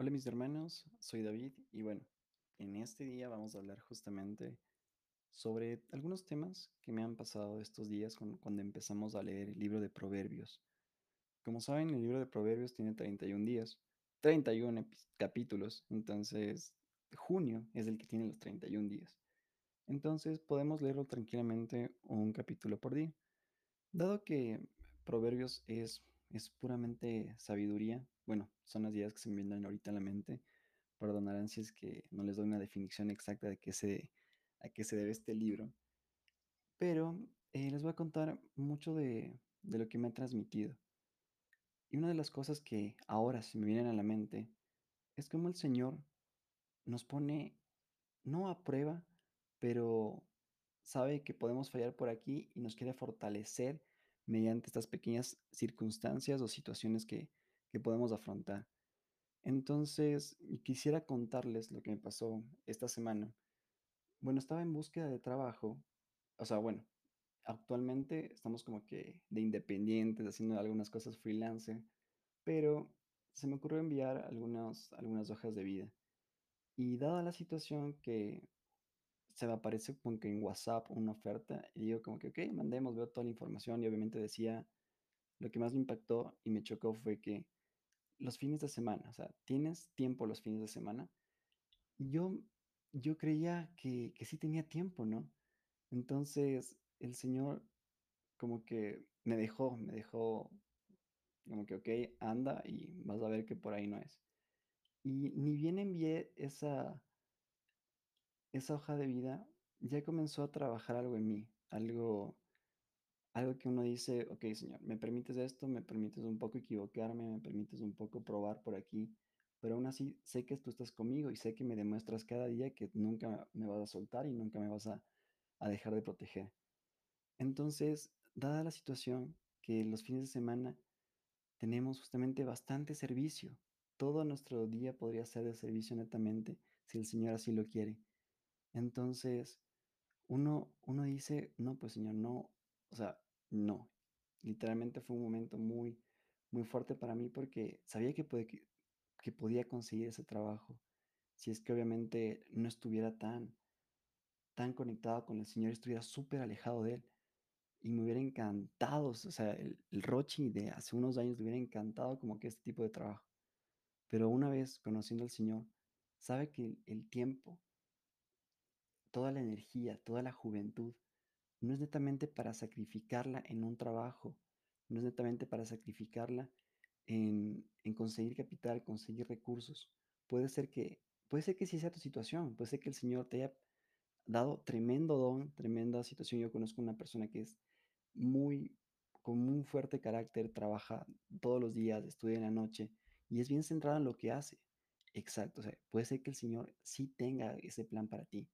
Hola mis hermanos, soy David y bueno, en este día vamos a hablar justamente sobre algunos temas que me han pasado estos días cuando empezamos a leer el libro de Proverbios. Como saben, el libro de Proverbios tiene 31 días, 31 epi- capítulos, entonces junio es el que tiene los 31 días. Entonces podemos leerlo tranquilamente un capítulo por día. Dado que Proverbios es, es puramente sabiduría, bueno, son las ideas que se me vienen ahorita a la mente, perdonarán si es que no les doy una definición exacta de qué se, a qué se debe este libro, pero eh, les voy a contar mucho de, de lo que me ha transmitido. Y una de las cosas que ahora se me vienen a la mente es cómo el Señor nos pone no a prueba, pero sabe que podemos fallar por aquí y nos quiere fortalecer mediante estas pequeñas circunstancias o situaciones que, que podemos afrontar. Entonces, quisiera contarles lo que me pasó esta semana. Bueno, estaba en búsqueda de trabajo, o sea, bueno, actualmente estamos como que de independientes, haciendo algunas cosas freelance, pero se me ocurrió enviar algunas, algunas hojas de vida. Y dada la situación que se me aparece como que en WhatsApp una oferta, y digo como que, ok, mandemos, veo toda la información y obviamente decía, lo que más me impactó y me chocó fue que los fines de semana, o sea, tienes tiempo los fines de semana. Yo, yo creía que, que sí tenía tiempo, ¿no? Entonces el Señor como que me dejó, me dejó como que, ok, anda y vas a ver que por ahí no es. Y ni bien envié esa, esa hoja de vida, ya comenzó a trabajar algo en mí, algo, algo que uno dice, ok, Señor, me permites esto, me permites un poco equivocarme, me permites un poco probar por aquí, pero aún así sé que tú estás conmigo y sé que me demuestras cada día que nunca me vas a soltar y nunca me vas a, a dejar de proteger. Entonces, dada la situación que los fines de semana tenemos justamente bastante servicio, todo nuestro día podría ser de servicio netamente si el Señor así lo quiere. Entonces, uno, uno dice, no, pues Señor, no, o sea, no. Literalmente fue un momento muy, muy fuerte para mí porque sabía que, podía conseguir ese trabajo si es que obviamente no estuviera tan, tan conectado con el Señor, estuviera súper alejado de Él. Y me hubiera encantado, o sea, el, el Rochi de hace unos años le hubiera encantado como que este tipo de trabajo. Pero una vez conociendo al Señor, sabe que el tiempo, toda la energía, toda la juventud, no es netamente para sacrificarla en un trabajo, no es netamente para sacrificarla en, en conseguir capital, conseguir recursos. Puede ser que, puede ser que sí sea tu situación, puede ser que el Señor te haya dado tremendo don, tremenda situación. Yo conozco una persona que es muy, con un fuerte carácter, trabaja todos los días, estudia en la noche y es bien centrada en lo que hace. Exacto, o sea, puede ser que el Señor sí tenga ese plan para ti,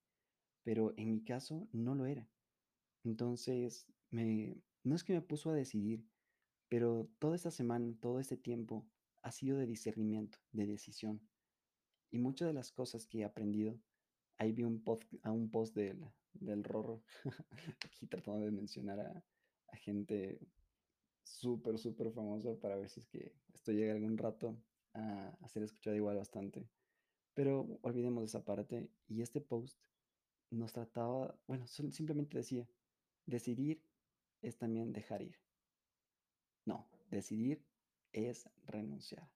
pero en mi caso no lo era. Entonces, me, no es que me puso a decidir, pero toda esta semana, todo este tiempo ha sido de discernimiento, de decisión. Y muchas de las cosas que he aprendido, ahí vi un post, a un post del, del Rorro, aquí tratando de mencionar a, gente súper, súper famosa para ver si es que esto llega algún rato a, a ser escuchado igual bastante. Pero olvidemos esa parte. Y este post nos trataba, bueno, simplemente decía, decidir es también dejar ir. No, decidir es renunciar.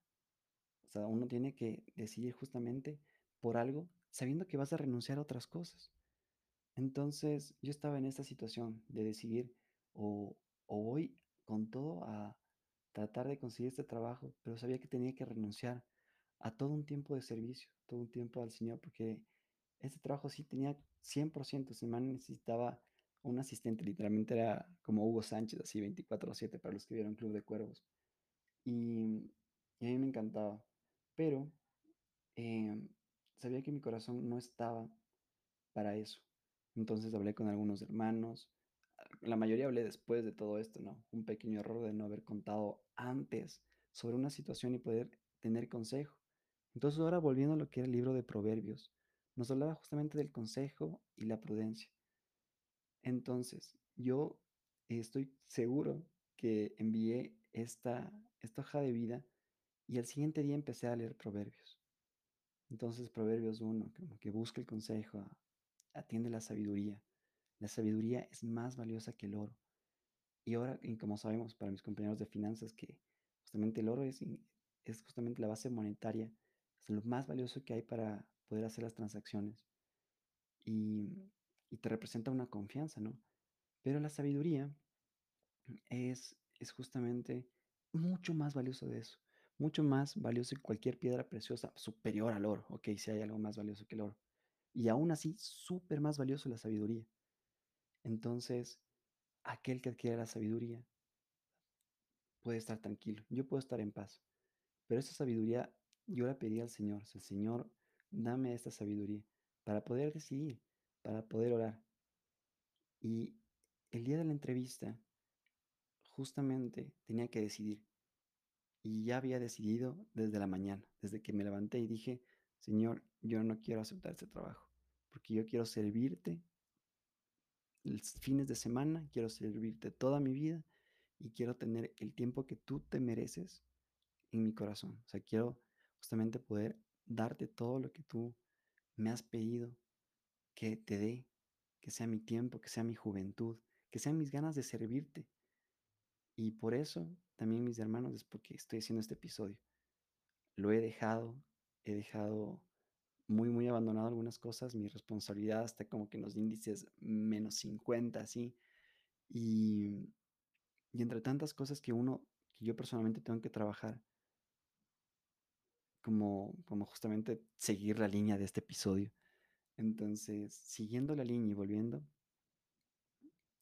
O sea, uno tiene que decidir justamente por algo sabiendo que vas a renunciar a otras cosas. Entonces yo estaba en esta situación de decidir o, o voy con todo a tratar de conseguir este trabajo, pero sabía que tenía que renunciar a todo un tiempo de servicio, todo un tiempo al Señor, porque este trabajo sí tenía 100%, si man necesitaba un asistente, literalmente era como Hugo Sánchez, así 24/7 para los que vieron Club de Cuervos. Y, y a mí me encantaba, pero em, sabía que mi corazón no estaba para eso. Entonces hablé con algunos hermanos, la mayoría hablé después de todo esto, ¿no? Un pequeño error de no haber contado antes sobre una situación y poder tener consejo. Entonces ahora volviendo a lo que era el libro de Proverbios, nos hablaba justamente del consejo y la prudencia. Entonces, yo estoy seguro que envié esta, esta hoja de vida y al siguiente día empecé a leer Proverbios. Entonces Proverbios uno como que busca el consejo, atiende la sabiduría. La sabiduría es más valiosa que el oro. Y ahora, y como sabemos para mis compañeros de finanzas, que justamente el oro es, es justamente la base monetaria, es lo más valioso que hay para poder hacer las transacciones. Y, y te representa una confianza, ¿no? Pero la sabiduría es, es justamente mucho más valioso de eso, mucho más valioso que cualquier piedra preciosa, superior al oro, ok, si hay algo más valioso que el oro. Y aún así, súper más valioso la sabiduría. Entonces, aquel que adquiere la sabiduría puede estar tranquilo, yo puedo estar en paz. Pero esa sabiduría yo la pedí al Señor, el Señor, dame esta sabiduría para poder decidir, para poder orar. Y el día de la entrevista, justamente tenía que decidir. Y ya había decidido desde la mañana, desde que me levanté y dije, Señor, yo no quiero aceptar este trabajo, porque yo quiero servirte los fines de semana, quiero servirte toda mi vida y quiero tener el tiempo que tú te mereces en mi corazón. O sea, quiero justamente poder darte todo lo que tú me has pedido que te dé, que sea mi tiempo, que sea mi juventud, que sean mis ganas de servirte. Y por eso también, mis hermanos, es porque estoy haciendo este episodio. Lo he dejado, he dejado muy, muy abandonado algunas cosas, mi responsabilidad está como que en los índices menos 50, así. Y, y entre tantas cosas que uno, que yo personalmente tengo que trabajar, como, como justamente seguir la línea de este episodio. Entonces, siguiendo la línea y volviendo,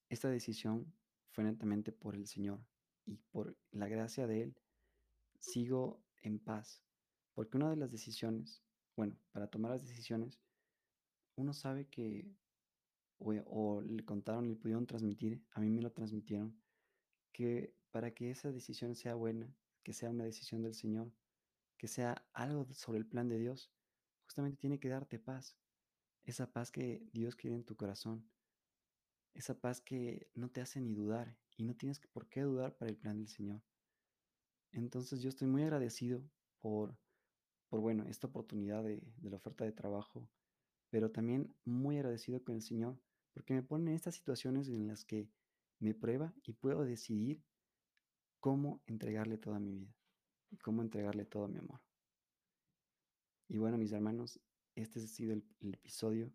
esta decisión fue netamente por el Señor y por la gracia de Él, sigo en paz. Porque una de las decisiones, bueno, para tomar las decisiones, uno sabe que, o, o le contaron, le pudieron transmitir, a mí me lo transmitieron, que para que esa decisión sea buena, que sea una decisión del Señor, que sea algo sobre el plan de Dios, justamente tiene que darte paz. Esa paz que Dios quiere en tu corazón. Esa paz que no te hace ni dudar y no tienes por qué dudar para el plan del Señor. Entonces yo estoy muy agradecido por, por bueno, esta oportunidad de, de la oferta de trabajo, pero también muy agradecido con el Señor porque me pone en estas situaciones en las que me prueba y puedo decidir cómo entregarle toda mi vida y cómo entregarle todo mi amor. Y bueno, mis hermanos, este ha sido el, episodio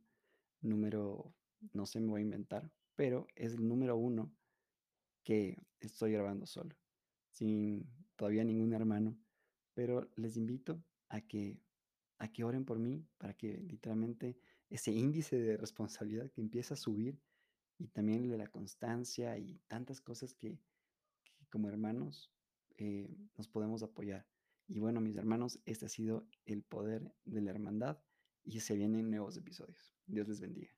número, no sé, me voy a inventar, pero es el número uno que estoy grabando solo, sin todavía ningún hermano, pero les invito a que, a que oren por mí para que literalmente ese índice de responsabilidad que empieza a subir y también de la constancia y tantas cosas que, que como hermanos eh, nos podemos apoyar. Y bueno, mis hermanos, este ha sido el poder de la hermandad y se vienen nuevos episodios. Dios les bendiga.